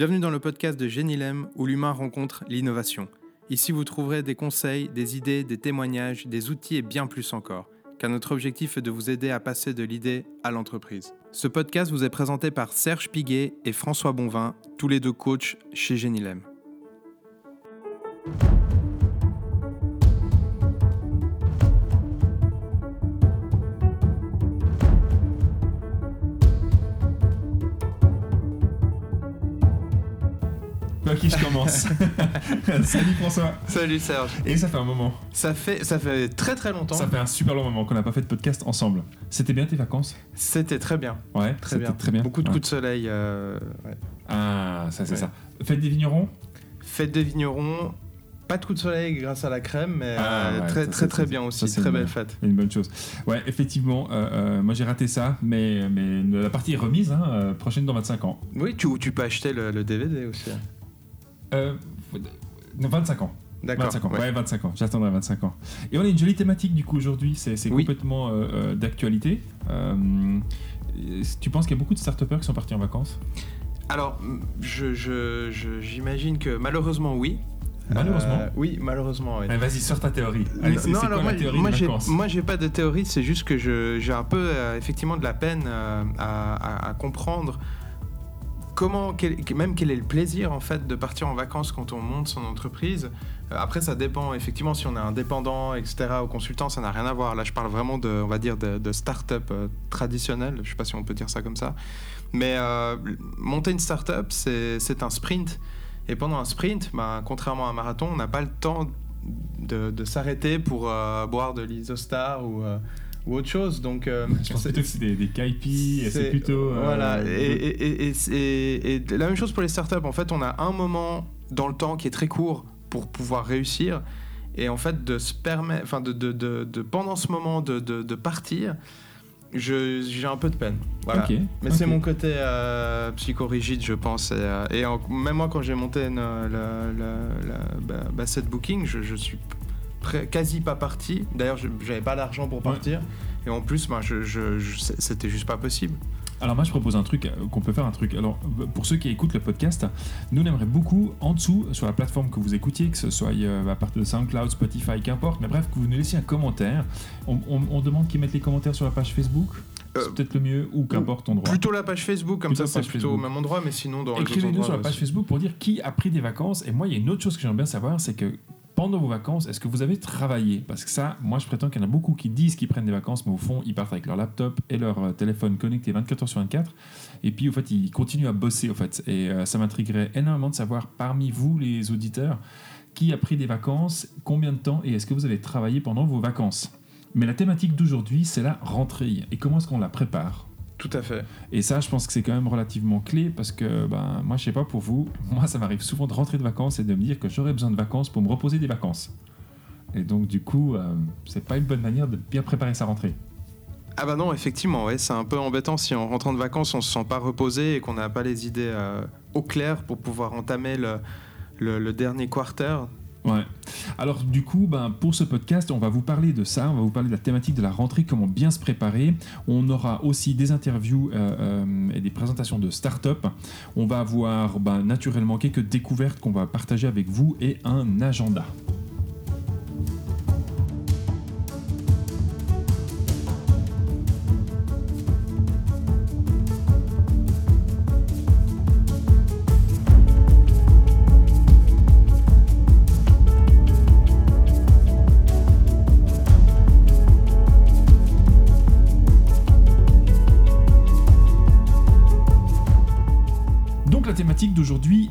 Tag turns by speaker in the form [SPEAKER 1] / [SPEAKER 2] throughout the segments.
[SPEAKER 1] Bienvenue dans le podcast de Génilem où l'humain rencontre l'innovation. Ici, vous trouverez des conseils, des idées, des témoignages, des outils et bien plus encore. Car notre objectif est de vous aider à passer de l'idée à l'entreprise. Ce podcast vous est présenté par Serge Piguet et François Bonvin, tous les deux coachs chez Génilem.
[SPEAKER 2] Salut François.
[SPEAKER 1] Salut Serge.
[SPEAKER 2] Et ça fait un moment.
[SPEAKER 1] Ça fait, ça fait très très longtemps.
[SPEAKER 2] Ça fait un super long moment qu'on n'a pas fait de podcast ensemble. C'était bien tes vacances?
[SPEAKER 1] C'était très bien.
[SPEAKER 2] Ouais,
[SPEAKER 1] très bien.
[SPEAKER 2] Très bien.
[SPEAKER 1] Beaucoup de coups de soleil. Euh,
[SPEAKER 2] ah, ça c'est ça. Fête des vignerons?
[SPEAKER 1] Fête des vignerons. Pas de coups de soleil grâce à la crème, mais ah, euh, très très très bien aussi. très belle fête.
[SPEAKER 2] Une bonne chose. Ouais, effectivement, euh, moi j'ai raté ça, mais, mais la partie est remise, hein, prochaine dans 25 ans.
[SPEAKER 1] Oui, tu, tu peux acheter le, le DVD aussi.
[SPEAKER 2] Euh, 25 ans.
[SPEAKER 1] D'accord.
[SPEAKER 2] 25 ans. Ouais. 25 ans. J'attendrai 25 ans. Et on a une jolie thématique du coup aujourd'hui. C'est complètement euh, euh, d'actualité. Euh, tu penses qu'il y a beaucoup de start qui sont partis en vacances?
[SPEAKER 1] Alors, j'imagine que malheureusement oui.
[SPEAKER 2] Malheureusement?
[SPEAKER 1] Oui, malheureusement. Oui.
[SPEAKER 2] Vas-y, sors ta théorie. Allez, c'est quoi moi, théorie
[SPEAKER 1] moi,
[SPEAKER 2] j'ai,
[SPEAKER 1] pas de théorie, c'est juste que j'ai un peu, effectivement, de la peine à, à, comprendre comment, même quel est le plaisir en fait de partir en vacances quand on monte son entreprise. Euh, après, ça dépend effectivement si on est indépendant, etc. ou consultant, ça n'a rien à voir. Là, je parle vraiment de, on va dire, de, start-up euh, traditionnelle. Je sais pas si on peut dire ça comme ça. Mais euh, monter une start-up, c'est un sprint. Et pendant un sprint, bah, contrairement à un marathon, on n'a pas le temps de, s'arrêter pour boire de l'isostar ou ou autre chose. Donc,
[SPEAKER 2] euh, je pense plutôt que c'est des, des c'est plutôt.
[SPEAKER 1] Euh, voilà, et, et, la même chose pour les startups. En fait, on a un moment dans le temps qui est très court pour pouvoir réussir. Et en fait, de se permettre, enfin, de, de, de, pendant ce moment de, partir, j'ai un peu de peine. Voilà. Mais c'est mon côté euh, psychorigide, je pense. Et, même moi, quand j'ai monté la, la, la, bah, cette booking, je, je suis quasi pas parti. D'ailleurs, j'avais pas l'argent pour partir. Et en plus, ben, je, c'était juste pas possible.
[SPEAKER 2] Alors moi je propose un truc, euh, qu'on peut faire un truc. Alors pour ceux qui écoutent le podcast, nous on aimerait beaucoup en dessous sur la plateforme que vous écoutiez, que ce soit euh, à partir de SoundCloud, Spotify, qu'importe, mais bref, que vous nous laissiez un commentaire. On, demande qu'ils mettent les commentaires sur la page Facebook. c'est euh, peut-être le mieux ou qu'importe ton droit.
[SPEAKER 1] Plutôt la page Facebook, comme ça c'est plutôt au même endroit, mais sinon dans
[SPEAKER 2] Écrivez-nous sur la page Facebook pour dire qui a pris des vacances. Et moi, il y a une autre chose que j'aimerais bien savoir, c'est que pendant vos vacances, est-ce que vous avez travaillé? Parce que ça, moi je prétends qu'il y en a beaucoup qui disent qu'ils prennent des vacances, mais au fond, ils partent avec leur laptop et leur euh, téléphone connecté 24 heures sur 24. Et puis, au fait, ils continuent à bosser, au fait. Et euh, ça m'intriguerait énormément de savoir, parmi vous, les auditeurs, qui a pris des vacances, combien de temps, et est-ce que vous avez travaillé pendant vos vacances? Mais la thématique d'aujourd'hui, c'est la rentrée. Et comment est-ce qu'on la prépare?
[SPEAKER 1] Tout à fait.
[SPEAKER 2] Et ça, je pense que c'est quand même relativement clé parce que ben, moi, je sais pas pour vous, moi, ça m'arrive souvent de rentrer de vacances et de me dire que j'aurais besoin de vacances pour me reposer des vacances. Et donc, du coup, euh, c'est pas une bonne manière de bien préparer sa rentrée.
[SPEAKER 1] Ah bah non, effectivement, ouais, c'est un peu embêtant si en rentrant de vacances, on se sent pas reposé et qu'on n'a pas les idées euh, au clair pour pouvoir entamer le, le dernier quarter.
[SPEAKER 2] Ouais. Alors du coup, ben, pour ce podcast, on va vous parler de ça, on va vous parler de la thématique de la rentrée, comment bien se préparer. On aura aussi des interviews euh, euh, et des présentations de start-up. On va avoir ben, naturellement quelques découvertes qu'on va partager avec vous et un agenda.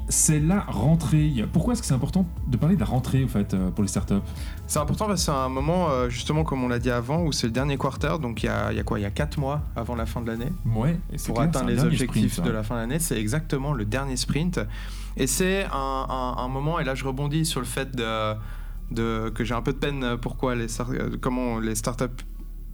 [SPEAKER 2] C'est la rentrée. Pourquoi est-ce que c'est important de parler de la rentrée, au fait, euh, pour les startups?
[SPEAKER 1] C'est important parce que c'est un moment, euh, justement, comme on l'a dit avant, où c'est le dernier quarter, donc il y a, quoi? Il y a 4 mois avant la fin de l'année.
[SPEAKER 2] Ouais,
[SPEAKER 1] et Pour atteindre les objectifs de la fin de l'année, c'est exactement le dernier sprint. Et c'est un, moment, et là je rebondis sur le fait de, de que j'ai un peu de peine pourquoi les, comment les startups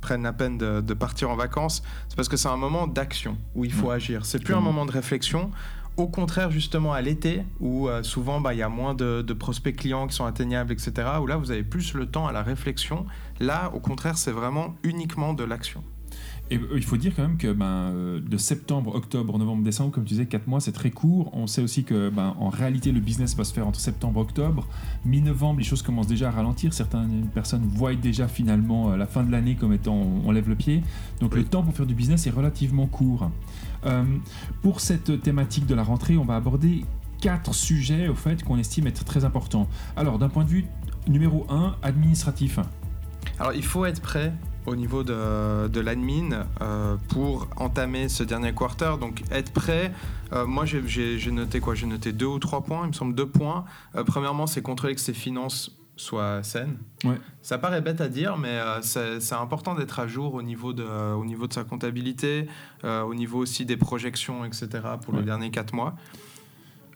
[SPEAKER 1] prennent la peine de, partir en vacances, c'est parce que c'est un moment d'action où il faut agir. C'est plus un moment de réflexion au contraire, justement, à l'été, où euh, souvent bah, il y a moins de, de, prospects clients qui sont atteignables, etc., où là, vous avez plus le temps à la réflexion. Là, au contraire, c'est vraiment uniquement de l'action.
[SPEAKER 2] Et euh, il faut dire quand même que ben, euh, de septembre, octobre, novembre, décembre, comme tu disais, 4 mois, c'est très court. On sait aussi que ben, en réalité, le business va se faire entre septembre et octobre. Mi-novembre, les choses commencent déjà à ralentir. Certaines personnes voient déjà finalement la fin de l'année comme étant on, lève le pied. Donc le temps pour faire du business est relativement court. Pour cette thématique de la rentrée, on va aborder quatre sujets au fait qu'on estime être très importants. Alors d'un point de vue numéro 1, administratif.
[SPEAKER 1] Alors il faut être prêt au niveau de, l'admin euh, pour entamer ce dernier quarter. Donc être prêt, euh, moi j'ai noté quoi? J'ai noté deux ou trois points, il me semble deux points. Euh, premièrement, c'est contrôler que ses finances soient saines.
[SPEAKER 2] Ouais.
[SPEAKER 1] Ça paraît bête à dire, mais c'est important d'être à jour au niveau de, au niveau de sa comptabilité, au niveau aussi des projections, etc. pour les derniers quatre mois.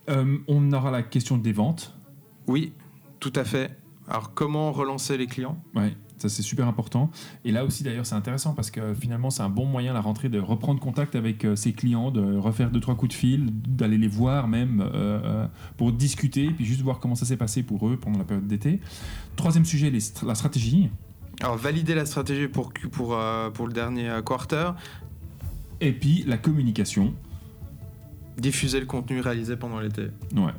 [SPEAKER 2] on aura la question des ventes.
[SPEAKER 1] Oui, tout à fait. Alors comment relancer les clients?
[SPEAKER 2] Ouais. Ça, c'est super important. Et là aussi, d'ailleurs, c'est intéressant parce que finalement, c'est un bon moyen, la rentrée, de reprendre contact avec euh, ses clients, de refaire deux, trois coups de fil, d'aller les voir même euh, euh, pour discuter, puis juste voir comment ça s'est passé pour eux pendant la période d'été. Troisième sujet, la stratégie.
[SPEAKER 1] Alors, valider la stratégie pour, pour, pour le dernier quarter.
[SPEAKER 2] Et puis, la communication.
[SPEAKER 1] Diffuser le contenu réalisé pendant l'été.
[SPEAKER 2] Ouais.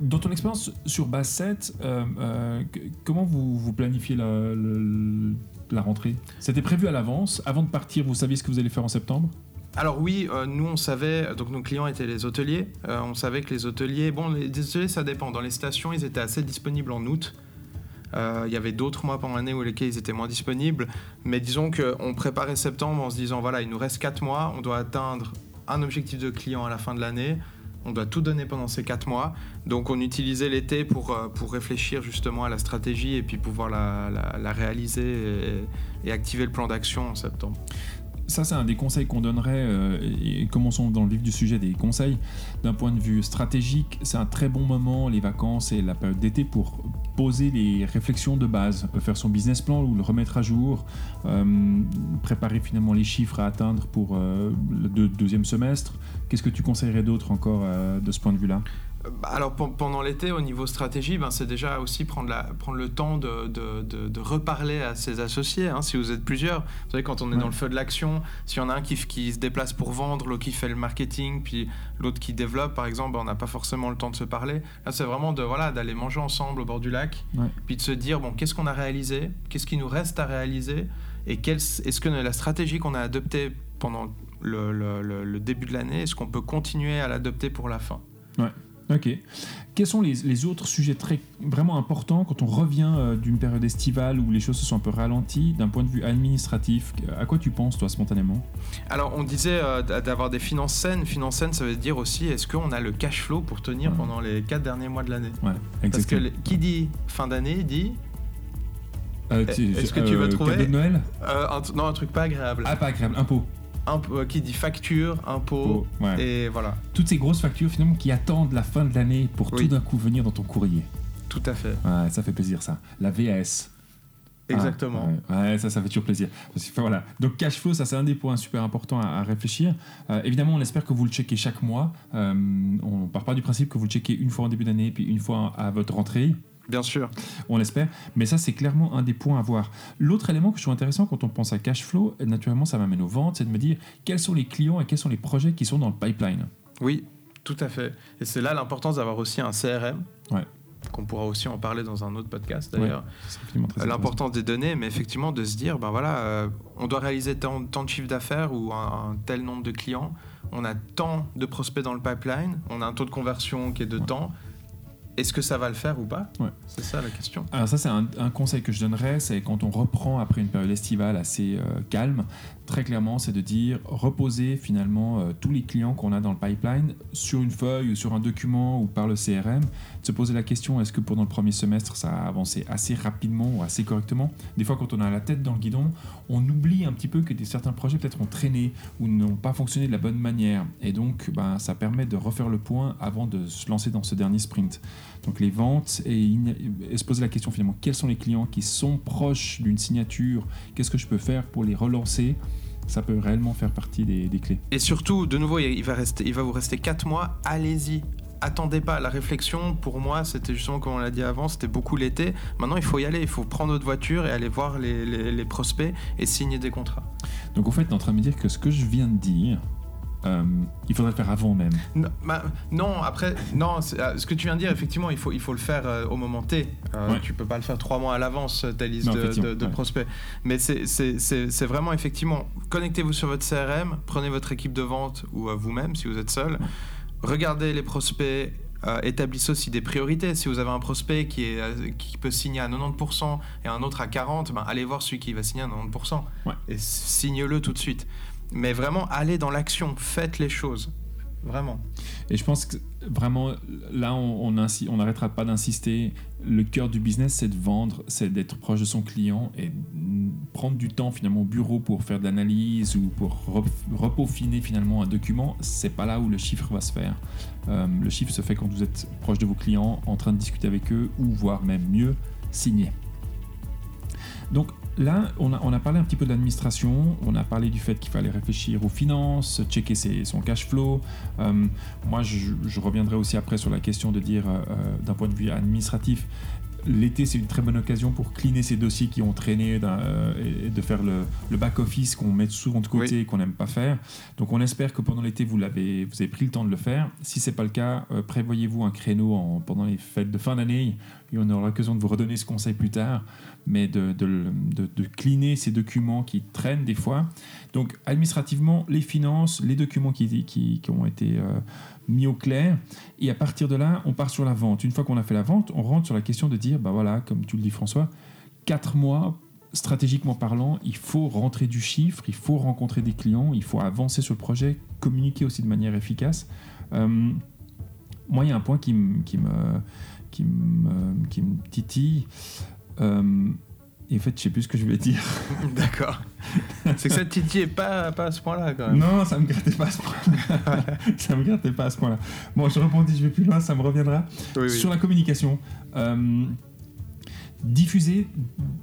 [SPEAKER 2] Dans ton expérience sur base 7, euh, euh, comment vous, planifiez la, rentrée? C'était prévu à l'avance Avant de partir, vous saviez ce que vous allez faire en septembre?
[SPEAKER 1] Alors oui, euh, nous on savait, donc nos clients étaient les hôteliers, on savait que les hôteliers, bon les hôteliers ça dépend, dans les stations ils étaient assez disponibles en août, il y avait d'autres mois pendant l'année où lesquels ils étaient moins disponibles, mais disons qu'on préparait septembre en se disant voilà il nous reste 4 mois, on doit atteindre un objectif de client à la fin de l'année, on doit tout donner pendant ces quatre mois. Donc on utilisait l'été pour, euh, réfléchir justement à la stratégie et puis pouvoir la, la, réaliser et, activer le plan d'action en septembre.
[SPEAKER 2] Ça, c'est un des conseils qu'on donnerait, euh, et commençons dans le vif du sujet des conseils. D'un point de vue stratégique, c'est un très bon moment, les vacances et la période d'été, pour poser les réflexions de base, faire son business plan ou le remettre à jour, euh, préparer finalement les chiffres à atteindre pour le deuxième semestre, Qu'est-ce que tu conseillerais d'autre encore euh, de ce point de vue-là?
[SPEAKER 1] Alors pendant l'été, au niveau stratégie, ben, c'est déjà aussi prendre, la, prendre le temps de, de, de, reparler à ses associés. Hein, si vous êtes plusieurs, vous savez, quand on est dans le feu de l'action, s'il y en a un qui, qui se déplace pour vendre, l'autre qui fait le marketing, puis l'autre qui développe, par exemple, ben, on n'a pas forcément le temps de se parler. Là, c'est vraiment de voilà d'aller manger ensemble au bord du lac, puis de se dire bon, qu'est-ce qu'on a réalisé, qu'est-ce qui nous reste à réaliser, et est-ce que la stratégie qu'on a adoptée pendant le, début de l'année Est-ce qu'on peut continuer à l'adopter pour la fin?
[SPEAKER 2] Ouais. Ok. Quels sont les, autres sujets très, vraiment importants quand on revient euh, d'une période estivale où les choses se sont un peu ralenties d'un point de vue administratif? À quoi tu penses, toi, spontanément?
[SPEAKER 1] Alors, on disait euh, d'avoir des finances saines. Finances saines, ça veut dire aussi est-ce qu'on a le cash flow pour tenir pendant les quatre derniers mois de l'année?
[SPEAKER 2] Ouais,
[SPEAKER 1] Parce que qui dit fin d'année dit euh, Est-ce que tu veux trouver
[SPEAKER 2] de Noël?
[SPEAKER 1] Non, un truc pas agréable.
[SPEAKER 2] Ah, pas agréable, impôt.
[SPEAKER 1] Euh, qui dit facture, impôt, et voilà.
[SPEAKER 2] Toutes ces grosses factures finalement qui attendent la fin de l'année pour tout d'un coup venir dans ton courrier.
[SPEAKER 1] Tout à fait.
[SPEAKER 2] Ouais, ça fait plaisir ça. La VAS.
[SPEAKER 1] Exactement.
[SPEAKER 2] Ah, ouais. ça, ça fait toujours plaisir. voilà. Donc cash flow, ça c'est un des points super importants à, réfléchir. Euh, évidemment, on espère que vous le checkez chaque mois. Euh, on part pas du principe que vous le checkez une fois en début d'année, puis une fois à votre rentrée.
[SPEAKER 1] Bien sûr.
[SPEAKER 2] On l'espère. Mais ça, c'est clairement un des points à voir. L'autre élément que je trouve intéressant quand on pense à cash flow, naturellement, ça m'amène aux ventes, c'est de me dire quels sont les clients et quels sont les projets qui sont dans le pipeline.
[SPEAKER 1] Oui, tout à fait. Et c'est là l'importance d'avoir aussi un CRM.
[SPEAKER 2] Ouais.
[SPEAKER 1] Qu'on pourra aussi en parler dans un autre podcast d'ailleurs. L'importance des données, mais effectivement de se dire, ben voilà, euh, on doit réaliser tant, de chiffre d'affaires ou un, tel nombre de clients, on a tant de prospects dans le pipeline, on a un taux de conversion qui est de temps est-ce que ça va le faire ou pas
[SPEAKER 2] ouais.
[SPEAKER 1] C'est ça la question.
[SPEAKER 2] Alors ça c'est un, conseil que je donnerais, c'est quand on reprend après une période estivale assez euh, calme, très clairement c'est de dire reposer finalement euh, tous les clients qu'on a dans le pipeline sur une feuille ou sur un document ou par le CRM, de se poser la question est-ce que pendant le premier semestre ça a avancé assez rapidement ou assez correctement? Des fois quand on a la tête dans le guidon, on oublie un petit peu que des, certains projets peut-être ont traîné ou n'ont pas fonctionné de la bonne manière. Et donc ben, ça permet de refaire le point avant de se lancer dans ce dernier sprint. Donc les ventes et, se poser la question finalement quels sont les clients qui sont proches d'une signature, qu'est-ce que je peux faire pour les relancer? Ça peut réellement faire partie des, des clés.
[SPEAKER 1] Et surtout, de nouveau, il va, rester, il va vous rester 4 mois, allez-y. Attendez pas, la réflexion pour moi c'était justement comme on l'a dit avant, c'était beaucoup l'été. Maintenant il faut y aller, il faut prendre notre voiture et aller voir les, les- les prospects et signer des contrats.
[SPEAKER 2] Donc en fait, tu es en train de me dire que ce que je viens de dire, euh, il faudrait le faire avant même.
[SPEAKER 1] Non, bah, non, après, non, euh, ce que tu viens de dire, effectivement, il faut, il faut le faire euh, au moment T. Euh,
[SPEAKER 2] Ouais.
[SPEAKER 1] Tu peux pas le faire trois mois à l'avance, ta liste
[SPEAKER 2] Non,
[SPEAKER 1] de, de- de
[SPEAKER 2] ouais.
[SPEAKER 1] prospects. Mais c'est- vraiment, effectivement, connectez-vous sur votre CRM, prenez votre équipe de vente ou vous-même si vous êtes seul, regardez les prospects. établissez aussi des priorités. Si vous avez un prospect qui, est, qui peut signer à 90% et un autre à 40%, ben, allez voir celui qui va signer à 90%
[SPEAKER 2] Ouais.
[SPEAKER 1] et signe-le tout de suite. Mais vraiment, allez dans l'action, faites les choses. Vraiment.
[SPEAKER 2] Et je pense que vraiment, là, on n'arrêtera pas d'insister. Le cœur du business, c'est de vendre, c'est d'être proche de son client et prendre du temps finalement au bureau pour faire de l'analyse ou pour re- repeaufiner finalement un document. C'est pas là où le chiffre va se faire. Euh, le chiffre se fait quand vous êtes proche de vos clients, en train de discuter avec eux ou voire même mieux, signer. Donc là, on a, parlé un petit peu de l'administration, on a parlé du fait qu'il fallait réfléchir aux finances, checker son cash flow. Euh, moi, je, je reviendrai aussi après sur la question de dire, euh, euh, d'un point de vue administratif, l'été, c'est une très bonne occasion pour cleaner ces dossiers qui ont traîné euh, et de faire le, le back-office qu'on met souvent de côté et qu'on n'aime pas faire. Donc, on espère que pendant l'été, vous, l'avez, vous avez pris le temps de le faire. Si ce n'est pas le cas, euh, prévoyez-vous un créneau en- pendant les fêtes de fin d'année et on aura l'occasion de vous redonner ce conseil plus tard, mais de, de, de, de cleaner ces documents qui traînent des fois. Donc, administrativement, les finances, les documents qui, qui, qui ont été euh, mis au clair. Et à partir de là, on part sur la vente. Une fois qu'on a fait la vente, on rentre sur la question de dire, bah voilà, comme tu le dis François, quatre mois, stratégiquement parlant, il faut rentrer du chiffre, il faut rencontrer des clients, il faut avancer sur le projet, communiquer aussi de manière efficace. Euh, moi, il y a un point qui, me- qui, me, qui, me, qui me titille. Euh, et en fait, je sais plus ce que je voulais dire.
[SPEAKER 1] D'accord. C'est que ça te titille pas, pas à ce point-là, quand même.
[SPEAKER 2] Non, ça me grattait pas à ce point-là. ça me grattait pas à ce point-là. Bon, je rebondis, je vais plus loin, ça me reviendra.
[SPEAKER 1] Oui, oui.
[SPEAKER 2] Sur la communication, euh, diffuser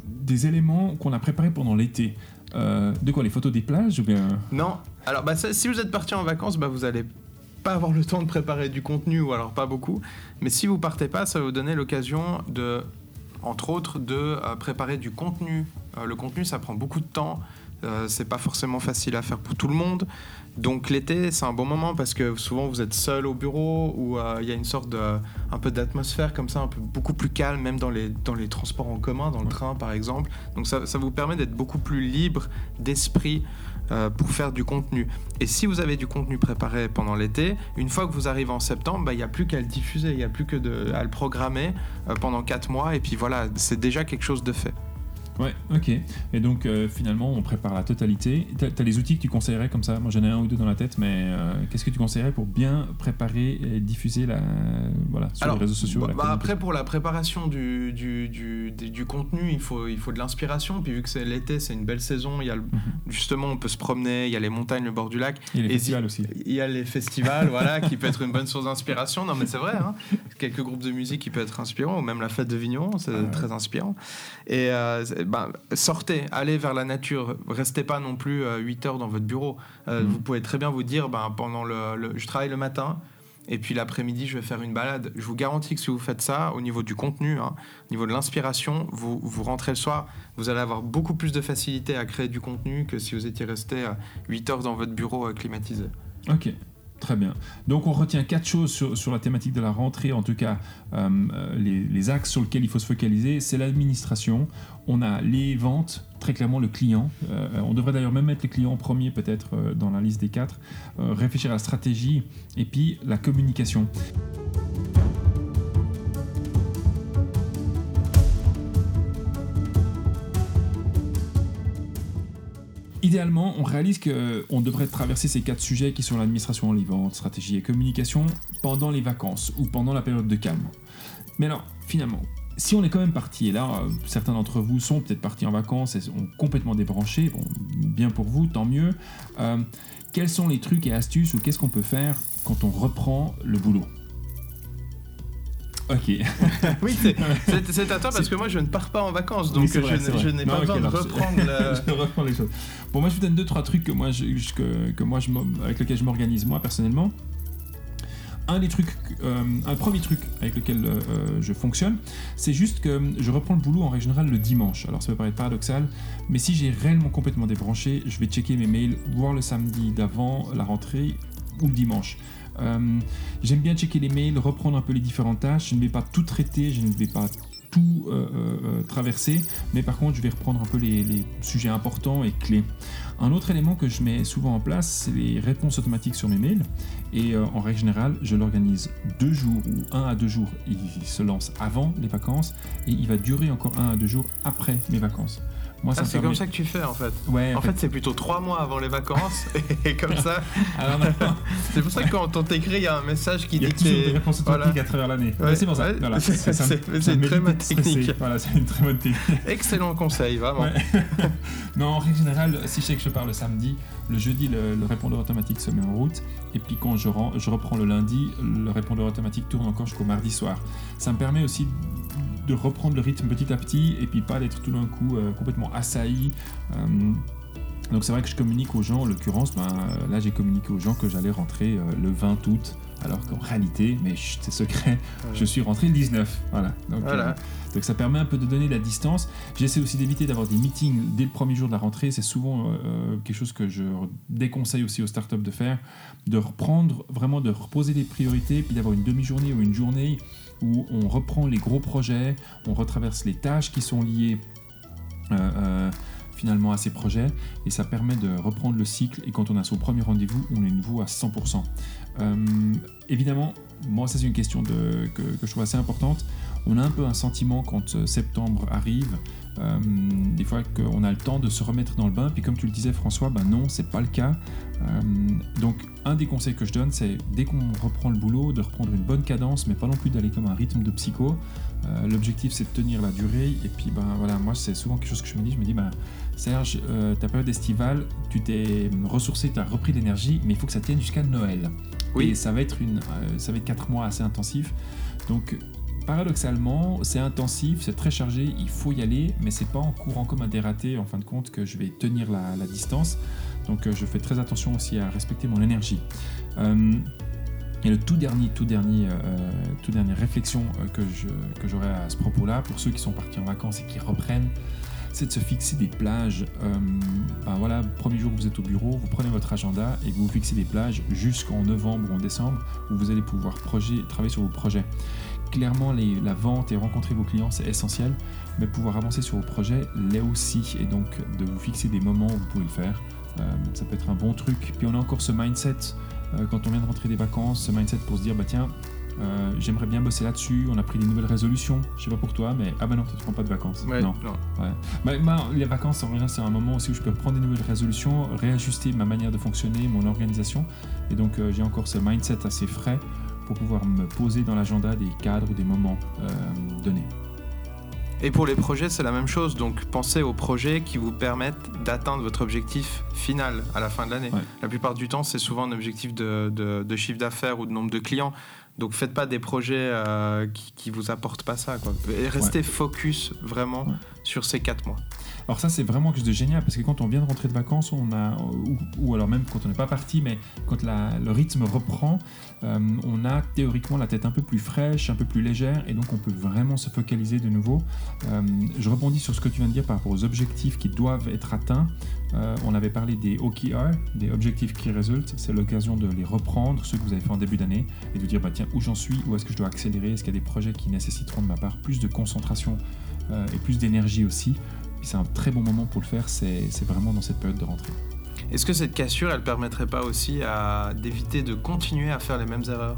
[SPEAKER 2] des éléments qu'on a préparés pendant l'été. Euh, de quoi Les photos des plages ou bien...
[SPEAKER 1] Non. Alors, bah, ça, si vous êtes parti en vacances, bah, vous allez pas avoir le temps de préparer du contenu, ou alors pas beaucoup. Mais si vous partez pas, ça va vous donner l'occasion de, entre autres, de euh, préparer du contenu. Euh, le contenu, ça prend beaucoup de temps. Euh, c'est pas forcément facile à faire pour tout le monde. Donc l'été, c'est un bon moment parce que souvent vous êtes seul au bureau ou euh, il y a une sorte de, un peu d'atmosphère comme ça, un peu beaucoup plus calme, même dans les, dans les transports en commun, dans le
[SPEAKER 2] Ouais.
[SPEAKER 1] train par exemple. Donc ça, ça vous permet d'être beaucoup plus libre d'esprit euh, pour faire du contenu. Et si vous avez du contenu préparé pendant l'été, une fois que vous arrivez en septembre, bah, il n'y a plus qu'à le diffuser, il n'y a plus que de, à le programmer euh, pendant 4 mois et puis voilà, c'est déjà quelque chose de fait.
[SPEAKER 2] Ouais, ok. Et donc euh, finalement, on prépare la totalité. T'as as les outils que tu conseillerais comme ça? Moi, j'en ai un ou deux dans la tête, mais euh, qu'est-ce que tu conseillerais pour bien préparer et diffuser la, voilà, sur
[SPEAKER 1] Alors,
[SPEAKER 2] les réseaux sociaux
[SPEAKER 1] bah, bah, après, pour la préparation du, du, du, contenu, il faut, il faut de l'inspiration. Puis vu que c'est l'été, c'est une belle saison, il y a le-
[SPEAKER 2] Mhm.
[SPEAKER 1] justement, on peut se promener, il y a les montagnes, le bord du lac.
[SPEAKER 2] Et les
[SPEAKER 1] Et
[SPEAKER 2] festivals aussi.
[SPEAKER 1] Il y a les festivals, voilà, qui peut être une bonne source d'inspiration. Non, mais c'est vrai, hein. quelques groupes de musique qui peut être inspirant, ou même la fête de Vignon, c'est
[SPEAKER 2] Ah
[SPEAKER 1] très inspirant. Et euh, ben, sortez, allez vers la nature. Restez pas non plus 8 heures dans votre bureau. Euh,
[SPEAKER 2] Mhm.
[SPEAKER 1] Vous pouvez très bien vous dire, ben, pendant le, le- je travaille le matin. Et puis l'après-midi, je vais faire une balade. Je vous garantis que si vous faites ça, au niveau du contenu, hein, au niveau de l'inspiration, vous, vous rentrez le soir, vous allez avoir beaucoup plus de facilité à créer du contenu que si vous étiez resté 8 heures dans votre bureau euh, climatisé.
[SPEAKER 2] Ok, très bien. Donc on retient quatre choses sur, sur la thématique de la rentrée, en tout cas euh, euh, les, axes sur lesquels il faut se focaliser, c'est l'administration, on a les ventes, très clairement le client, Euh, on devrait d'ailleurs même mettre les clients en premier peut-être dans la liste des quatre, réfléchir à la stratégie et puis la communication. Idéalement, on réalise qu'on devrait traverser ces quatre sujets qui sont l'administration, les ventes, stratégie et communication pendant les vacances ou pendant la période de calme. Mais alors, finalement, si on est quand même parti, et là, euh, certains d'entre vous sont peut-être partis en vacances et sont complètement débranchés, bon, bien pour vous, tant mieux. Euh, quels sont les trucs et astuces ou qu'est-ce qu'on peut faire quand on reprend le boulot? Ok.
[SPEAKER 1] oui, c'est- à toi parce que moi je ne pars pas en vacances, donc
[SPEAKER 2] Oui, c'est vrai,
[SPEAKER 1] je, n'ai pas besoin de reprendre le...
[SPEAKER 2] je reprends les choses. Bon, moi, je vous donne deux, trois trucs que moi, je, je- que, que moi je, m'o- avec lesquels je m'organise, moi, personnellement. Un des trucs, euh, un premier truc avec lequel euh, euh, je fonctionne, c'est juste que je reprends le boulot en règle générale le dimanche. Alors, ça peut paraître paradoxal, mais si j'ai réellement complètement débranché, je vais checker mes mails, voir le samedi d'avant la rentrée ou le dimanche. Euh, J'aime bien checker les mails, reprendre un peu les différentes tâches. Je ne vais pas tout traiter, je ne vais pas tout euh, euh, traverser, mais par contre, je vais reprendre un peu les, sujets importants et clés. Un autre élément que je mets souvent en place, c'est les réponses automatiques sur mes mails. Et en règle générale, je l'organise deux jours ou un à deux jours. Il se lance avant les vacances et il va durer encore un à deux jours après mes vacances. Moi,
[SPEAKER 1] Ah, c'est comme ça que tu fais en fait.
[SPEAKER 2] Ouais,
[SPEAKER 1] En fait, c'est plutôt trois mois avant les vacances, et comme ça,
[SPEAKER 2] alors, non,
[SPEAKER 1] c'est pour ça que quand on t'écrit, il y a un message qui
[SPEAKER 2] il y a
[SPEAKER 1] dit que
[SPEAKER 2] des réponses
[SPEAKER 1] voilà.
[SPEAKER 2] à travers l'année.
[SPEAKER 1] Ouais,
[SPEAKER 2] Ouais, c'est pour ça. Voilà,
[SPEAKER 1] c'est- une très bonne technique.
[SPEAKER 2] Voilà, c'est une très bonne technique.
[SPEAKER 1] Excellent conseil, vraiment.
[SPEAKER 2] Non, en règle générale, si je sais que je pars le samedi, le jeudi, le, le répondeur automatique se met en route. Et puis quand je, je reprends le lundi, le répondeur automatique tourne encore jusqu'au mardi soir. Ça me permet aussi de reprendre le rythme petit à petit et puis pas d'être tout d'un coup euh, complètement assailli. Euh, donc c'est vrai que je communique aux gens, en l'occurrence, ben, là j'ai communiqué aux gens que j'allais rentrer euh, le 20 août, alors qu'en réalité, mais c'est secret, je suis rentré le 19. Voilà. Donc,
[SPEAKER 1] Voilà.
[SPEAKER 2] euh, donc ça permet un peu de donner la distance. J'essaie aussi d'éviter d'avoir des meetings dès le premier jour de la rentrée. C'est souvent euh, quelque chose que je déconseille aussi aux startups de faire, de reprendre vraiment, de reposer des priorités, puis d'avoir une demi-journée ou une journée où on reprend les gros projets, on retraverse les tâches qui sont liées euh, euh, finalement à ces projets, et ça permet de reprendre le cycle, et quand on a son premier rendez-vous, on est nouveau à 100%. Euh, évidemment, moi ça c'est une question que je trouve assez importante, on a un peu un sentiment quand euh, septembre arrive, euh, des fois qu'on a le temps de se remettre dans le bain, puis comme tu le disais François, ben non, c'est pas le cas. Euh, donc un des conseils que je donne, c'est dès qu'on reprend le boulot, de reprendre une bonne cadence, mais pas non plus d'aller comme un rythme de psycho. Euh, L'objectif c'est de tenir la durée, et puis ben voilà, moi c'est souvent quelque chose que je me dis, je me dis, ben Serge, ta période estivale, tu t'es ressourcé, tu as repris l'énergie, mais il faut que ça tienne jusqu'à Noël.
[SPEAKER 1] Oui.
[SPEAKER 2] Et ça va être une, ça va être quatre mois assez intensifs. Donc paradoxalement, c'est intensif, c'est très chargé, il faut y aller, mais c'est pas en courant comme un dératé en fin de compte que je vais tenir la, distance. Donc euh, je fais très attention aussi à respecter mon énergie. Euh, et le tout dernier, tout dernier, euh, tout dernière réflexion que je que j'aurai à ce propos-là, pour ceux qui sont partis en vacances et qui reprennent, c'est de se fixer des plages. Ben voilà, premier jour que vous êtes au bureau, vous prenez votre agenda et vous vous fixez des plages jusqu'en novembre ou en décembre où vous allez pouvoir travailler sur vos projets. Clairement, les- la vente et rencontrer vos clients, c'est essentiel, mais pouvoir avancer sur vos projets l'est aussi. Et donc, de vous fixer des moments où vous pouvez le faire, euh, ça peut être un bon truc. Puis on a encore ce mindset, euh, quand on vient de rentrer des vacances, ce mindset pour se dire, bah tiens, euh, j'aimerais bien bosser là-dessus, on a pris des nouvelles résolutions, je sais pas pour toi, mais ah bah non, tu prends pas de vacances.
[SPEAKER 1] Ouais,
[SPEAKER 2] non.
[SPEAKER 1] non.
[SPEAKER 2] Bah, les vacances, en c'est un moment aussi où je peux prendre des nouvelles résolutions, réajuster ma manière de fonctionner, mon organisation. Et donc, euh, j'ai encore ce mindset assez frais pour pouvoir me poser dans l'agenda des cadres ou des moments euh, donnés.
[SPEAKER 1] Et pour les projets, c'est la même chose. Donc, pensez aux projets qui vous permettent d'atteindre votre objectif final à la fin de l'année.
[SPEAKER 2] Ouais.
[SPEAKER 1] La plupart du temps, c'est souvent un objectif de, de- de chiffre d'affaires ou de nombre de clients. Donc, faites pas des projets euh, qui, qui vous apportent pas ça. Quoi. Et restez focus vraiment
[SPEAKER 2] Ouais.
[SPEAKER 1] sur ces quatre mois.
[SPEAKER 2] Alors ça c'est vraiment quelque chose de génial parce que quand on vient de rentrer de vacances, ou, alors même quand on n'est pas parti, mais quand le rythme reprend, euh, on a théoriquement la tête un peu plus fraîche, un peu plus légère, et donc on peut vraiment se focaliser de nouveau. Euh, je rebondis sur ce que tu viens de dire par rapport aux objectifs qui doivent être atteints. Euh, on avait parlé des OKR, des Objective Key Results. C'est l'occasion de les reprendre, ceux que vous avez fait en début d'année, et de dire bah tiens où j'en suis, où est-ce que je dois accélérer, est-ce qu'il y a des projets qui nécessiteront de ma part plus de concentration et plus d'énergie aussi? Puis c'est un très bon moment pour le faire, c'est vraiment dans cette période de rentrée.
[SPEAKER 1] Est-ce que cette cassure, elle permettrait pas aussi à d'éviter de continuer à faire les mêmes erreurs?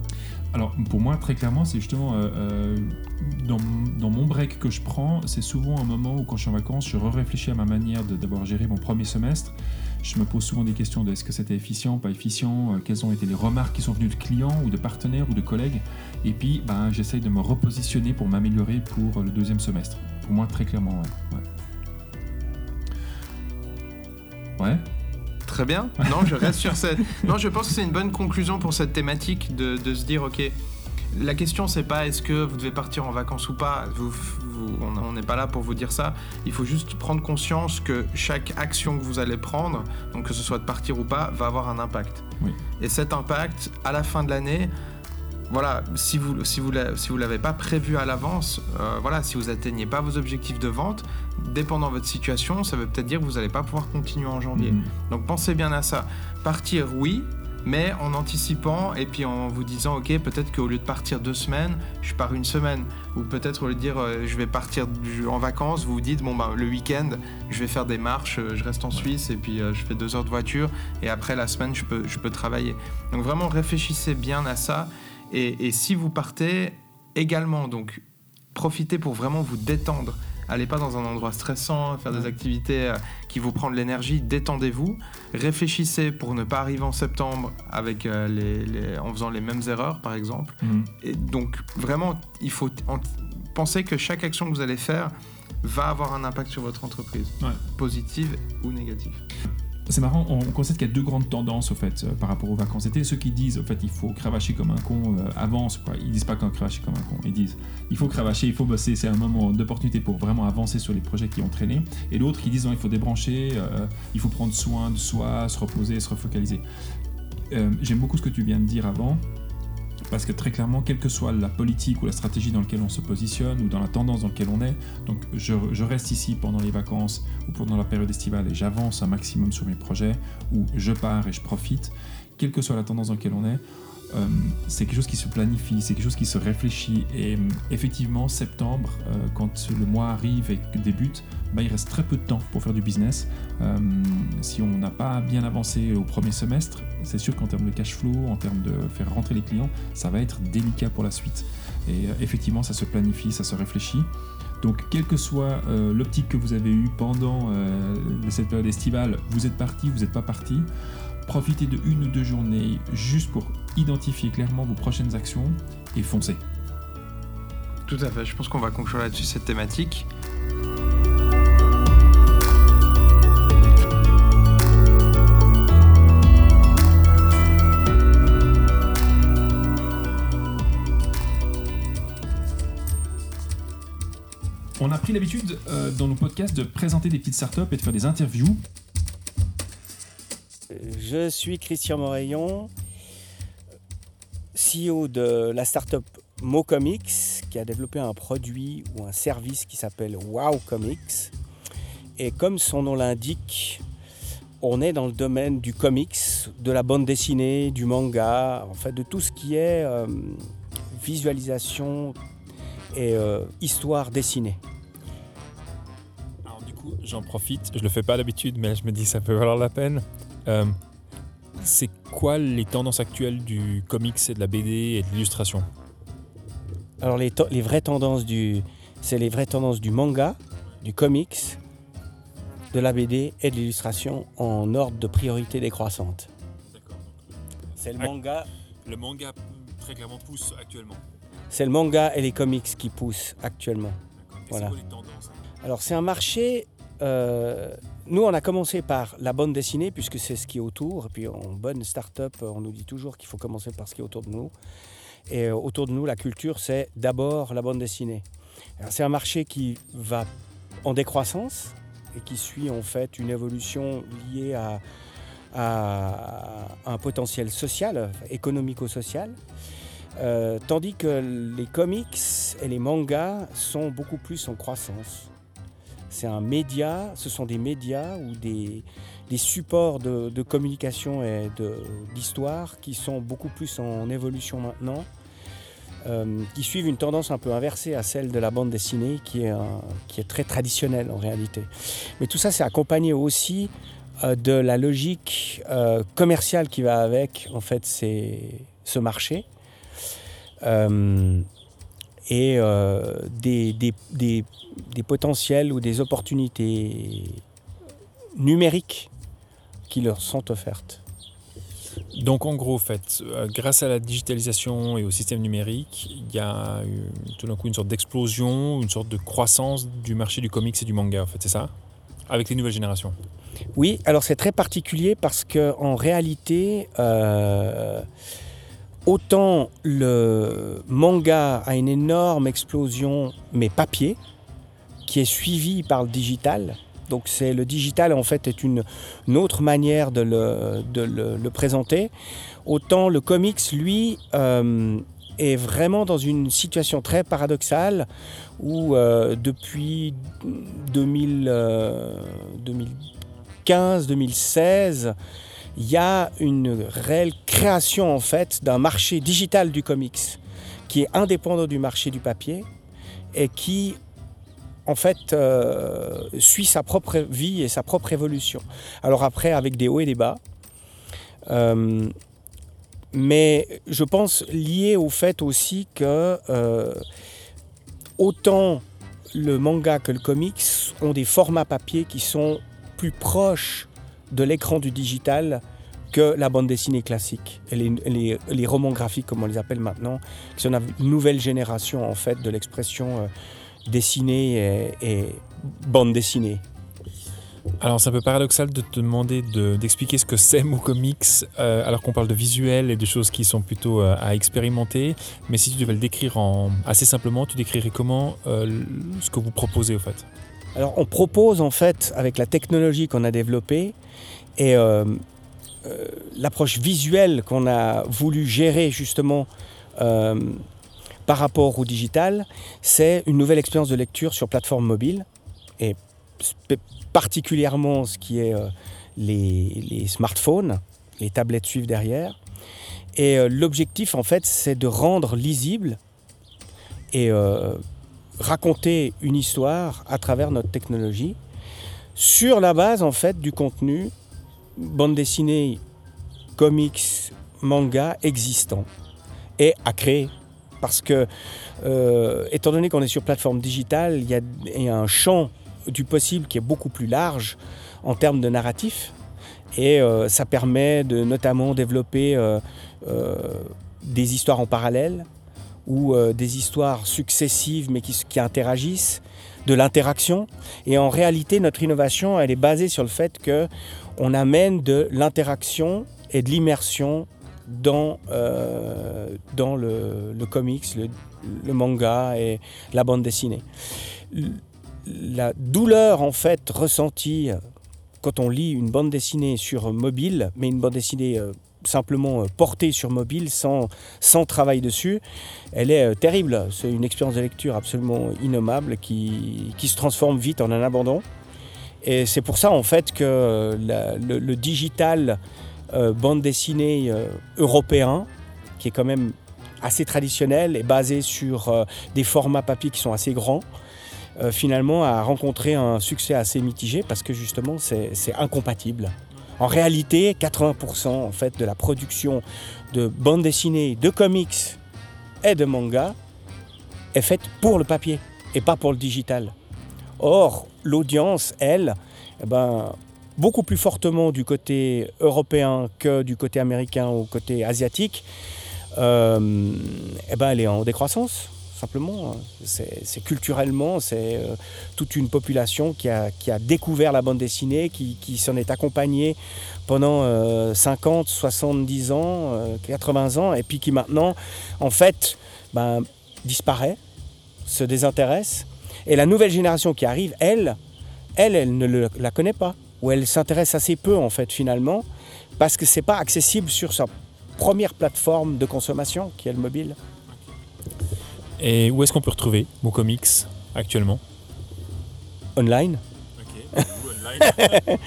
[SPEAKER 2] Alors pour moi, très clairement, c'est justement euh, euh, dans, dans mon break que je prends, c'est souvent un moment où quand je suis en vacances, je réfléchis à ma manière de- d'avoir géré mon premier semestre. Je me pose souvent des questions de est-ce que c'était efficient, pas efficient, euh, quelles ont été les remarques qui sont venues de clients ou de partenaires ou de collègues. Et puis ben, j'essaye de me repositionner pour m'améliorer pour le deuxième semestre. Pour moi, très clairement, ouais. Ouais. Ouais.
[SPEAKER 1] Très bien. Non, je reste sur cette. Non, je pense que c'est une bonne conclusion pour cette thématique de, de se dire, ok, La question, c'est pas est-ce que vous devez partir en vacances ou pas. Vous- vous- on n'est pas là pour vous dire ça. Il faut juste prendre conscience que chaque action que vous allez prendre, donc que ce soit de partir ou pas, va avoir un impact.
[SPEAKER 2] Oui.
[SPEAKER 1] Et cet impact, à la fin de l'année, voilà, si vous si vous si vous l'avez pas prévu à l'avance, euh, voilà, si vous atteignez pas vos objectifs de vente, dépendant de votre situation, ça veut peut-être dire que vous n'allez pas pouvoir continuer en janvier.
[SPEAKER 2] Mhm.
[SPEAKER 1] Donc pensez bien à ça. Partir, oui, mais en anticipant et puis en vous disant, ok, peut-être qu'au lieu de partir deux semaines, je pars une semaine. Ou peut-être au lieu de dire, euh, je vais partir en vacances, vous vous dites, bon, bah, le week-end, je vais faire des marches, euh, je reste en Suisse et puis euh, je fais deux heures de voiture et après la semaine, je peux, je peux travailler. Donc vraiment, réfléchissez bien à ça. Et, et si vous partez, également, donc profitez pour vraiment vous détendre. Allez pas dans un endroit stressant, faire des activités euh, qui vous prennent de l'énergie, détendez-vous. Réfléchissez pour ne pas arriver en septembre avec, euh, les, les- en faisant les mêmes erreurs, par exemple.
[SPEAKER 2] Mhm.
[SPEAKER 1] Et donc, vraiment, il faut en- penser que chaque action que vous allez faire va avoir un impact sur votre entreprise,
[SPEAKER 2] Ouais.
[SPEAKER 1] positive ou négative.
[SPEAKER 2] C'est marrant, on constate qu'il y a deux grandes tendances au fait euh, par rapport aux vacances d'été. Ceux qui disent au fait il faut cravacher comme un con euh, avance quoi. Ils disent pas qu'on cravacher comme un con. Ils disent il faut cravacher, il faut bosser. C'est un moment d'opportunité pour vraiment avancer sur les projets qui ont traîné. Et d'autres qui disent non, il faut débrancher, euh, il faut prendre soin de soi, se reposer, se refocaliser. J'aime beaucoup ce que tu viens de dire avant. Parce que très clairement, quelle que soit la politique ou la stratégie dans laquelle on se positionne ou dans la tendance dans laquelle on est, donc je, reste ici pendant les vacances ou pendant la période estivale et j'avance un maximum sur mes projets ou je pars et je profite, quelle que soit la tendance dans laquelle on est, euh, c'est quelque chose qui se planifie, c'est quelque chose qui se réfléchit. Et euh, effectivement, septembre, euh, quand le mois arrive et débute, bah, il reste très peu de temps pour faire du business. Euh, si on n'a pas bien avancé au premier semestre, c'est sûr qu'en termes de cash flow, en termes de faire rentrer les clients, ça va être délicat pour la suite. Et euh, effectivement, ça se planifie, ça se réfléchit. Donc, quelle que soit euh, l'optique que vous avez eue pendant cette période estivale, vous êtes parti, vous n'êtes pas parti, profitez de une ou deux journées juste pour identifier clairement vos prochaines actions et foncez.
[SPEAKER 1] Tout à fait, je pense qu'on va conclure là-dessus cette thématique.
[SPEAKER 2] On a pris l'habitude euh, dans nos podcasts de présenter des petites startups et de faire des interviews.
[SPEAKER 3] Je suis Christian Moraillon, CEO de la startup MoComics, qui a développé un produit ou un service qui s'appelle Wow Comics. Et comme son nom l'indique, on est dans le domaine du comics, de la bande dessinée, du manga, en fait de tout ce qui est euh, visualisation et euh, histoire dessinée.
[SPEAKER 4] Coup, j'en profite. Je le fais pas d'habitude, mais je me dis ça peut valoir la peine. Euh, c'est quoi les tendances actuelles du comics et de la BD et de l'illustration?
[SPEAKER 3] Alors les, vraies tendances du, c'est les vraies tendances du manga, du comics, de la BD et de l'illustration en ordre de priorité décroissante. C'est le manga,
[SPEAKER 4] Le manga très clairement pousse actuellement.
[SPEAKER 3] c'est le manga et les comics qui poussent actuellement. Voilà.
[SPEAKER 4] les tendances
[SPEAKER 3] Alors c'est un marché. euh, nous, on a commencé par la bande dessinée puisque c'est ce qui est autour. Et puis en bonne start-up, on nous dit toujours qu'il faut commencer par ce qui est autour de nous. Et euh, autour de nous, la culture, c'est d'abord la bande dessinée. C'est un marché qui va en décroissance et qui suit en fait une évolution liée à, un potentiel social, économico-social. Euh, tandis que les comics et les mangas sont beaucoup plus en croissance. C'est un média, ce sont des médias ou des, supports de, communication et d'histoire qui sont beaucoup plus en évolution maintenant, euh, qui suivent une tendance un peu inversée à celle de la bande dessinée, qui est, très traditionnelle en réalité. Mais tout ça, c'est accompagné aussi euh, de la logique euh, commerciale qui va avec en fait ce marché. Et euh, des, des- des- des potentiels ou des opportunités numériques qui leur sont offertes.
[SPEAKER 4] Donc en gros, en fait, euh, grâce à la digitalisation et au système numérique, il y a tout d'un coup une sorte d'explosion, une sorte de croissance du marché du comics et du manga, en fait, c'est ça? Avec les nouvelles générations.
[SPEAKER 3] Oui, alors c'est très particulier parce que en réalité, euh, autant le manga a une énorme explosion, mais papier, qui est suivi par le digital. Donc c'est le digital en fait est une, autre manière de le, présenter. Autant le comics, lui, euh, est vraiment dans une situation très paradoxale où euh, depuis 2000, euh, 2015-2016, il y a une réelle création en fait d'un marché digital du comics qui est indépendant du marché du papier et qui en fait euh, suit sa propre vie et sa propre évolution. Alors après avec des hauts et des bas. Euh, mais je pense lié au fait aussi que euh, autant le manga que le comics ont des formats papier qui sont plus proches de l'écran du digital que la bande dessinée classique et les, les- les romans graphiques comme on les appelle maintenant, qui sont une nouvelle génération en fait de l'expression euh, dessinée et, et bande dessinée.
[SPEAKER 4] Alors c'est un peu paradoxal de te demander de- d'expliquer ce que c'est Mo Comics euh, alors qu'on parle de visuel et de choses qui sont plutôt euh, à expérimenter. Mais si tu devais le décrire en, assez simplement, tu décrirais comment euh, ce que vous proposez au fait?
[SPEAKER 3] Alors on propose en fait avec la technologie qu'on a développée et euh, euh, l'approche visuelle qu'on a voulu gérer justement euh, par rapport au digital, c'est une nouvelle expérience de lecture sur plateforme mobile et particulièrement ce qui est les, les smartphones, les tablettes suivent derrière. Et l'objectif en fait c'est de rendre lisible et raconter une histoire à travers notre technologie sur la base en fait du contenu bande dessinée, comics, manga existant et à créer. Parce que, euh, étant donné qu'on est sur plateforme digitale, il y, a, un champ du possible qui est beaucoup plus large en termes de narratif. Et euh, ça permet de notamment développer euh, des histoires en parallèle ou des histoires successives mais qui interagissent, de l'interaction. Et en réalité, notre innovation, elle est basée sur le fait que on amène de l'interaction et de l'immersion dans, euh, le, comics, le, manga et la bande dessinée. La douleur en fait ressentie quand on lit une bande dessinée sur mobile, mais une bande dessinée euh, simplement euh, portée sur mobile sans, travail dessus, elle est euh, terrible. C'est une expérience de lecture absolument innommable qui, qui se transforme vite en un abandon. Et c'est pour ça en fait que le, digital euh, bande dessinée euh, européen, qui est quand même assez traditionnel et basé sur euh, des formats papier qui sont assez grands, finalement a rencontré un succès assez mitigé parce que justement c'est c'est incompatible. En réalité, 80% en fait de la production de bande dessinée, de comics et de manga est faite pour le papier et pas pour le digital. Or, l'audience, elle, eh ben, beaucoup plus fortement du côté européen que du côté américain ou côté asiatique, euh, eh ben, elle est en décroissance, simplement. C'est culturellement, c'est euh, toute une population qui a, qui a découvert la bande dessinée, qui, qui s'en est accompagnée pendant euh, 50, 70 ans, euh, 80 ans, et puis qui maintenant, en fait, ben, disparaît, se désintéresse. Et la nouvelle génération qui arrive, elle, elle, elle ne le- la connaît pas, ou elle s'intéresse assez peu en fait finalement, parce que c'est pas accessible sur sa première plateforme de consommation qui est le mobile.
[SPEAKER 4] Et où est-ce qu'on peut retrouver Mo Comics actuellement?
[SPEAKER 3] Online.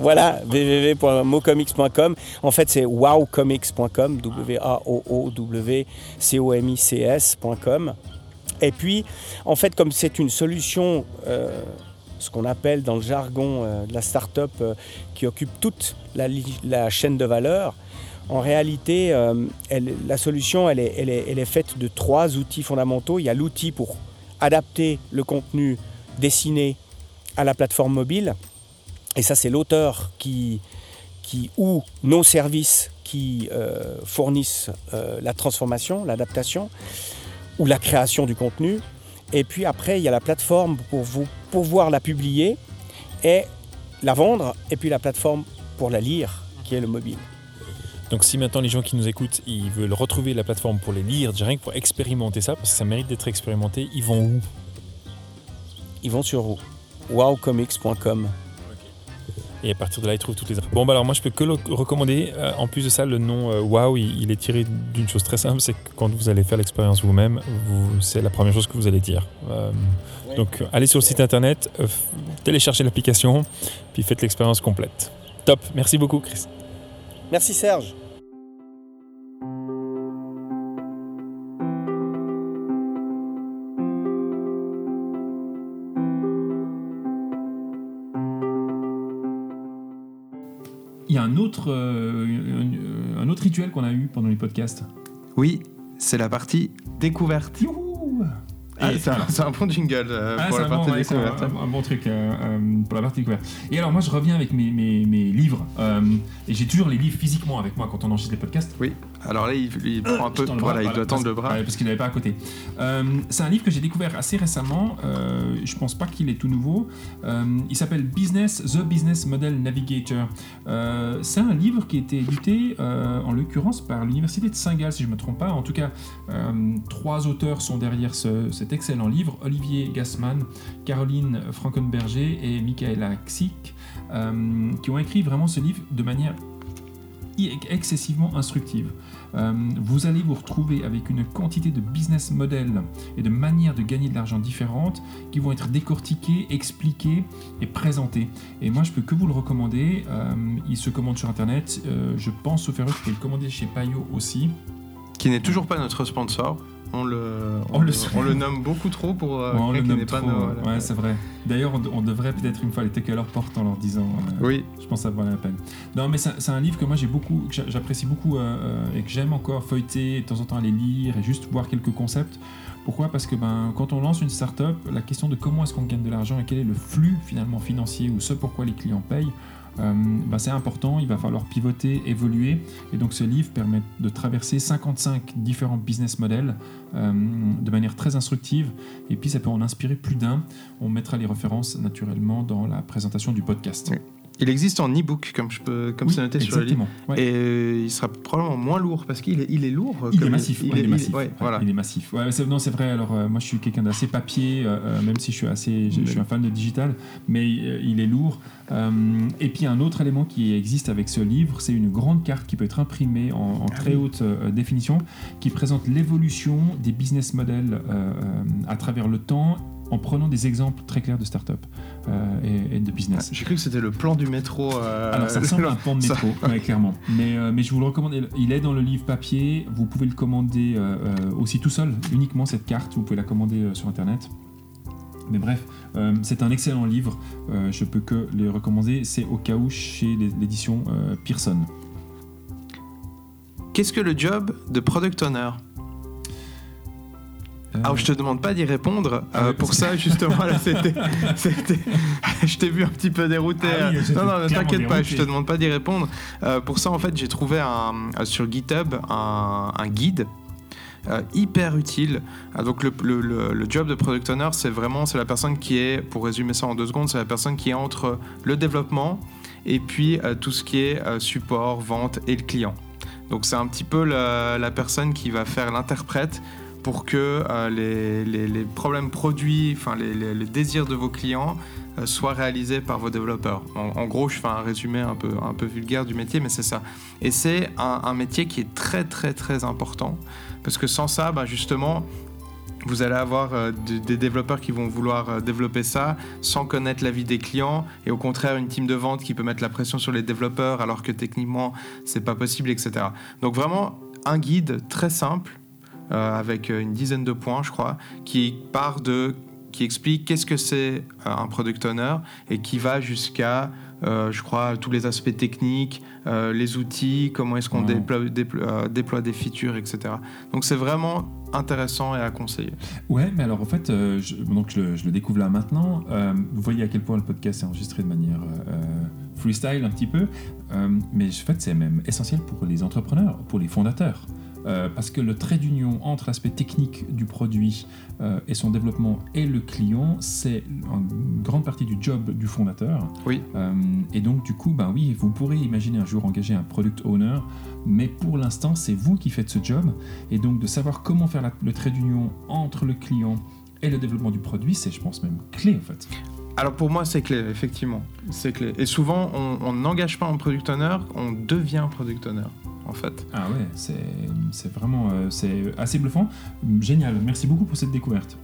[SPEAKER 3] Voilà, www.mocomics.com. En fait, c'est wowcomics.com, W-A-O-O-W-C-O-M-I-C-S.com. Et puis, en fait, comme c'est une solution, euh, ce qu'on appelle dans le jargon euh, de la start-up, euh, qui occupe toute la, chaîne de valeur, en réalité, la solution, elle est, faite de trois outils fondamentaux. Il y a l'outil pour adapter le contenu dessiné à la plateforme mobile. Et ça, c'est l'auteur qui, ou nos services qui fournissent la transformation, l'adaptation, ou la création du contenu. Et puis après, il y a la plateforme pour vous pouvoir la publier et la vendre, et puis la plateforme pour la lire, qui est le mobile.
[SPEAKER 4] Donc si maintenant les gens qui nous écoutent, ils veulent retrouver la plateforme pour les lire, déjà rien que pour expérimenter ça, parce que ça mérite d'être expérimenté, ils vont où?
[SPEAKER 3] Ils vont sur wowcomics.com.
[SPEAKER 4] Et à partir de là, ils trouvent toutes les infos. Bon, bah alors moi, je peux que le recommander. Euh, en plus de ça, le nom euh, Wow, il, il est tiré d'une chose très simple c'est que quand vous allez faire l'expérience vous-même, vous, c'est la première chose que vous allez dire. Euh. Donc, allez sur le site internet, téléchargez l'application, puis faites l'expérience complète. Top, merci beaucoup, Chris.
[SPEAKER 3] Merci Serge.
[SPEAKER 2] Qu'on a eu pendant les podcasts.
[SPEAKER 1] Oui, c'est la partie découverte.
[SPEAKER 2] Youhou
[SPEAKER 1] Ah,
[SPEAKER 2] Et-
[SPEAKER 1] c'est un, un bon jingle euh,
[SPEAKER 2] Ah,
[SPEAKER 1] pour la
[SPEAKER 2] bon,
[SPEAKER 1] partie
[SPEAKER 2] ouais,
[SPEAKER 1] découverte.
[SPEAKER 2] un- un bon truc euh, euh, pour la partie découverte. Et alors moi je reviens avec mes, mes- mes livres et j'ai toujours les livres physiquement avec moi quand on enregistre les podcasts.
[SPEAKER 1] Oui, alors là, il, il prend un peu.
[SPEAKER 2] Le
[SPEAKER 1] Voilà,
[SPEAKER 2] bras,
[SPEAKER 1] il doit tendre le bras.
[SPEAKER 2] ouais, parce qu'il n'avait pas à côté. Euh, c'est un livre que j'ai découvert assez récemment. euh, je pense pas qu'il est tout nouveau. Euh, il s'appelle Business, The Business Model Navigator. Euh, c'est un livre qui a été édité euh, en l'occurrence par l'université de Saint-Gall, si je me trompe pas. En tout cas, euh, trois auteurs sont derrière ce- cet excellent livre Olivier Gassman, Caroline Frankenberger et Michaela Xick, euh, qui ont écrit vraiment ce livre de manière excessivement instructive. Euh, vous allez vous retrouver avec une quantité de business models et de manières de gagner de l'argent différentes qui vont être décortiquées, expliquées et présentées. Et moi, je peux que vous le recommander. Euh, il se commande sur Internet. Euh, je pense, erreur, que vous pouvez le commander chez Payot aussi.
[SPEAKER 1] Qui n'est toujours pas notre sponsor. On le,
[SPEAKER 2] On le sait.
[SPEAKER 1] on le nomme beaucoup trop pour euh,
[SPEAKER 2] Ouais, on
[SPEAKER 1] n'est pas
[SPEAKER 2] trop,
[SPEAKER 1] nos- voilà.
[SPEAKER 2] Ouais, c'est vrai. D'ailleurs, on, de- on devrait peut-être une fois les toquer à leur porte en leur disant. euh,
[SPEAKER 1] Oui,
[SPEAKER 2] Je pense que ça vaut la peine. Non, mais c'est un livre que moi j'ai beaucoup, j'apprécie beaucoup euh, euh, et que j'aime encore feuilleter, de temps en temps aller lire et juste voir quelques concepts. Pourquoi? Parce que ben, quand on lance une startup, la question de comment est-ce qu'on gagne de l'argent et quel est le flux finalement financier ou ce pourquoi les clients payent, euh, ben, c'est important. Il va falloir pivoter, évoluer. Et donc ce livre permet de traverser 55 différents business models euh, de manière très instructive. Et puis ça peut en inspirer plus d'un. On mettra les références naturellement dans la présentation du podcast.
[SPEAKER 1] Il existe en e-book, comme, je peux, comme
[SPEAKER 2] Oui,
[SPEAKER 1] c'est noté sur le livre.
[SPEAKER 2] Ouais.
[SPEAKER 1] Et euh, il sera probablement moins lourd parce qu'il est, il est lourd.
[SPEAKER 2] Il est
[SPEAKER 1] comme-
[SPEAKER 2] massif.
[SPEAKER 1] Il,
[SPEAKER 2] ouais, il est
[SPEAKER 1] il-
[SPEAKER 2] massif.
[SPEAKER 1] Ouais, voilà.
[SPEAKER 2] Il est massif. Non, c'est vrai. Alors, euh, moi, je suis quelqu'un d'assez papier, euh, même si je suis assez, je, je suis un fan de digital, mais il est lourd. Et puis, un autre élément qui existe avec ce livre, c'est une grande carte qui peut être imprimée en, en
[SPEAKER 1] Ah
[SPEAKER 2] très haute définition, qui présente l'évolution des business models à travers le temps, en prenant des exemples très clairs de start-up euh, et, et de business.
[SPEAKER 1] J'ai cru que c'était le plan du métro. euh,
[SPEAKER 2] Alors ça ressemble à un plan de métro, ouais, clairement. Mais, euh, mais je vous le recommande. Il est dans le livre papier. Vous pouvez le commander euh, aussi tout seul, uniquement cette carte. Vous pouvez la commander sur internet. Mais bref, euh, c'est un excellent livre. Euh, je peux que les recommander. C'est au cas où chez l'édition euh, Pearson.
[SPEAKER 1] Qu'est-ce que le job de product owner? Alors, je te demande pas d'y répondre.
[SPEAKER 2] Ah
[SPEAKER 1] euh,
[SPEAKER 2] oui,
[SPEAKER 1] pour ça, justement, là, c'était. je t'ai vu un petit peu dérouté.
[SPEAKER 2] Ah oui,
[SPEAKER 1] euh. non, non, ne t'inquiète pas, je te demande pas d'y répondre. Euh, pour ça, en fait, j'ai trouvé un, sur GitHub un, un guide. euh, hyper utile. Ah, donc le, le- le- le job de product owner, c'est vraiment c'est la personne qui est, pour résumer ça en deux secondes, c'est la personne qui est entre le développement et puis euh, tout ce qui est euh, support, vente et le client. Donc c'est un petit peu la, la personne qui va faire l'interprète pour que euh, les, problèmes produits, enfin les, les- désirs de vos clients euh, soient réalisés par vos développeurs. En, gros, je fais un résumé un peu, vulgaire du métier, mais c'est ça. Et c'est un, métier qui est très très très important parce que sans ça, bah, justement, vous allez avoir euh, de- des développeurs qui vont vouloir développer ça sans connaître l'avis des clients et au contraire une team de vente qui peut mettre la pression sur les développeurs alors que techniquement c'est pas possible, etc. Donc vraiment un guide très simple avec euh, une dizaine de points, je crois, qui part de qui explique qu'est-ce que c'est euh, un product owner et qui va jusqu'à, euh, je crois, tous les aspects techniques, euh, les outils, comment est-ce qu'on
[SPEAKER 2] Wow.
[SPEAKER 1] déploie, déplo- euh, déploie des features, etc. Donc c'est vraiment intéressant et à conseiller.
[SPEAKER 2] Ouais, mais alors en fait, euh, je, donc je, le- je le découvre là maintenant. Euh, vous voyez à quel point le podcast est enregistré de manière euh, euh, freestyle un petit peu, Euh, mais en fait c'est même essentiel pour les entrepreneurs, pour les fondateurs. Euh, parce que le trait d'union entre l'aspect technique du produit euh, et son développement et le client, c'est une grande partie du job du fondateur.
[SPEAKER 1] Oui.
[SPEAKER 2] Euh, et donc, du coup, ben oui, vous pourrez imaginer un jour engager un product owner, mais pour l'instant, c'est vous qui faites ce job. Et donc, de savoir comment faire la- le trait d'union entre le client et le développement du produit, c'est, je pense, même clé en fait.
[SPEAKER 1] Alors pour moi, c'est clé, effectivement. C'est clé. Et souvent, on n'engage pas un product owner, on devient product owner, en fait.
[SPEAKER 2] Ah ouais, c'est, c'est vraiment euh, c'est assez bluffant. Génial, merci beaucoup pour cette découverte.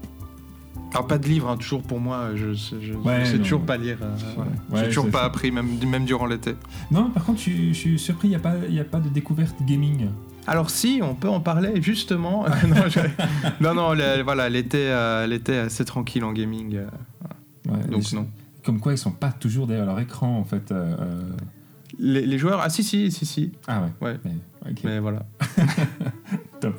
[SPEAKER 1] Alors pas de livre, hein, toujours pour moi, je, je, je
[SPEAKER 2] Ouais,
[SPEAKER 1] sais
[SPEAKER 2] non,
[SPEAKER 1] toujours
[SPEAKER 2] ouais.
[SPEAKER 1] pas lire. euh, voilà.
[SPEAKER 2] Ouais,
[SPEAKER 1] J'ai toujours pas appris, même, même durant l'été.
[SPEAKER 2] Non, par contre, je, suis- je suis surpris, il n'y a, pas- il y a pas de découverte gaming.
[SPEAKER 1] Alors si, on peut en parler justement. non, je- non, non, le- voilà, l'été, euh, l'été assez tranquille en gaming. euh,
[SPEAKER 2] Ouais,
[SPEAKER 1] donc
[SPEAKER 2] les-
[SPEAKER 1] non.
[SPEAKER 2] Comme quoi, ils sont pas toujours derrière leur écran, en fait.
[SPEAKER 1] Les, les joueurs, ah si, si, si, si.
[SPEAKER 2] Ah ouais.
[SPEAKER 1] Ouais.
[SPEAKER 2] Mais,
[SPEAKER 1] voilà.
[SPEAKER 2] Top.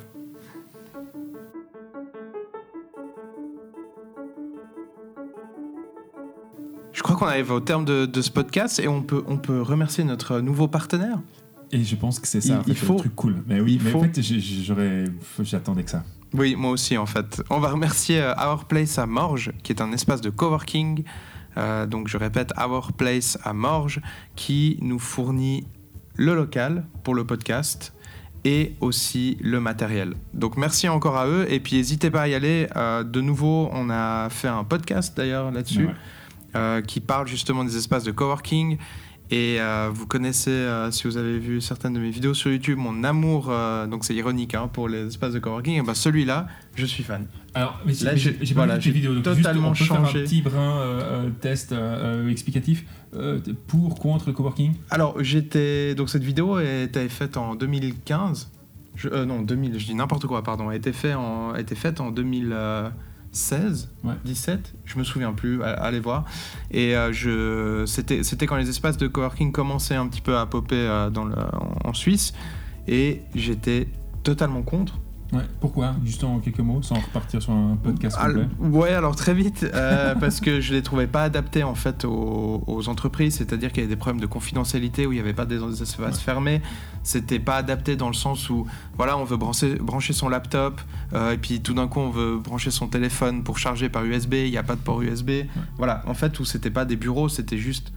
[SPEAKER 1] Je crois qu'on arrive au terme de, de ce podcast et on peut, on peut remercier notre nouveau partenaire.
[SPEAKER 2] Et je pense que c'est ça,
[SPEAKER 1] Il-
[SPEAKER 2] en fait,
[SPEAKER 1] il faut-
[SPEAKER 2] le truc cool. Mais oui,
[SPEAKER 1] il
[SPEAKER 2] mais
[SPEAKER 1] faut-
[SPEAKER 2] en fait, j'aurais, j'attendais que ça.
[SPEAKER 1] Oui, moi aussi en fait. On va remercier euh, Our Place à Morges, qui est un espace de coworking. Euh, donc je répète, Our Place à Morges, qui nous fournit le local pour le podcast et aussi le matériel. Donc merci encore à eux et puis n'hésitez pas à y aller. Euh, de nouveau, on a fait un podcast d'ailleurs là-dessus
[SPEAKER 2] Ouais.
[SPEAKER 1] euh, qui parle justement des espaces de coworking. Et euh, vous connaissez, euh, si vous avez vu certaines de mes vidéos sur YouTube, mon amour, euh, donc c'est ironique hein, pour les espaces de coworking, et ben celui-là, je suis fan.
[SPEAKER 2] Alors, mais
[SPEAKER 1] Là, j'ai-
[SPEAKER 2] pas
[SPEAKER 1] voilà,
[SPEAKER 2] vu tes vidéos. Donc
[SPEAKER 1] totalement
[SPEAKER 2] juste, on peut faire
[SPEAKER 1] changé.
[SPEAKER 2] un petit brin test explicatif pour, contre le coworking?
[SPEAKER 1] Alors, j'étais. Donc, cette vidéo été faite en 2015. Je- euh, non, 2000, je dis n'importe quoi, pardon. Elle en, a été faite en 2016,
[SPEAKER 2] Ouais.
[SPEAKER 1] 17, je me souviens plus, allez voir. Et euh, je, c'était, c'était quand les espaces de coworking commençaient un petit peu à popper euh, dans le, en, en Suisse. Et j'étais totalement contre.
[SPEAKER 2] Ouais. Pourquoi? Juste en quelques mots, sans repartir sur un podcast
[SPEAKER 1] Ah,
[SPEAKER 2] complet.
[SPEAKER 1] ouais, alors très vite, euh, parce que je les trouvais pas adaptés en fait aux, aux entreprises, c'est-à-dire qu'il y avait des problèmes de confidentialité où il n'y avait pas des, espaces fermés. C'était pas adapté dans le sens où, voilà, on veut brancher, brancher son laptop euh, et puis tout d'un coup on veut brancher son téléphone pour charger par USB, il n'y a pas de port USB. Voilà, en fait, où c'était pas des bureaux, c'était juste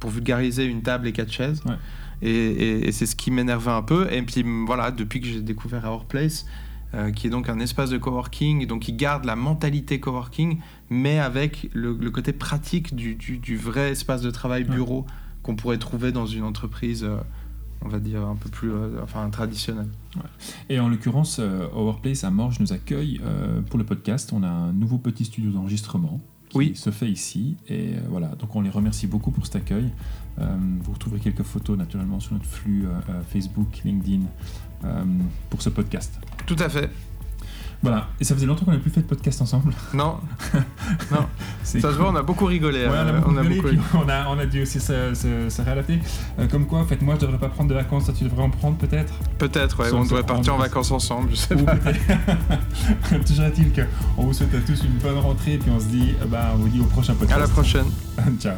[SPEAKER 1] pour vulgariser une table et quatre chaises.
[SPEAKER 2] Ouais.
[SPEAKER 1] Et, et- et c'est ce qui m'énervait un peu. Et puis voilà, depuis que j'ai découvert Our Place, euh, qui est donc un espace de coworking, donc qui garde la mentalité coworking, mais avec le, le côté pratique du, du- du vrai espace de travail
[SPEAKER 2] Ouais.
[SPEAKER 1] bureau qu'on pourrait trouver dans une entreprise, euh, on va dire un peu plus, euh, enfin traditionnelle.
[SPEAKER 2] Et en l'occurrence, euh, Overplace à Morges nous accueille pour le podcast. On a un nouveau petit studio d'enregistrement qui
[SPEAKER 1] Oui.
[SPEAKER 2] se fait ici. Et euh, voilà, donc on les remercie beaucoup pour cet accueil. Euh, vous retrouverez quelques photos naturellement sur notre flux euh, Facebook, LinkedIn pour ce podcast.
[SPEAKER 1] Tout à fait.
[SPEAKER 2] Voilà, et ça faisait longtemps qu'on n'avait plus fait de podcast ensemble.
[SPEAKER 1] Non,
[SPEAKER 2] C'est
[SPEAKER 1] ça se voit, on a beaucoup rigolé.
[SPEAKER 2] Ouais, on a
[SPEAKER 1] euh,
[SPEAKER 2] beaucoup rigolé,
[SPEAKER 1] rigolé.
[SPEAKER 2] puis on a, on a dû aussi se, se- se réadapter. Euh, comme quoi, en fait, moi, je devrais pas prendre de vacances, toi, tu devrais en prendre peut-être?
[SPEAKER 1] Peut-être, ouais,
[SPEAKER 2] Sans
[SPEAKER 1] on devrait partir en vacances ensemble, je sais
[SPEAKER 2] Ou
[SPEAKER 1] pas.
[SPEAKER 2] Toujours est-il qu'on vous souhaite à tous une bonne rentrée, puis on se dit, euh, bah, on vous dit au prochain podcast.
[SPEAKER 1] À la prochaine.
[SPEAKER 2] Ciao.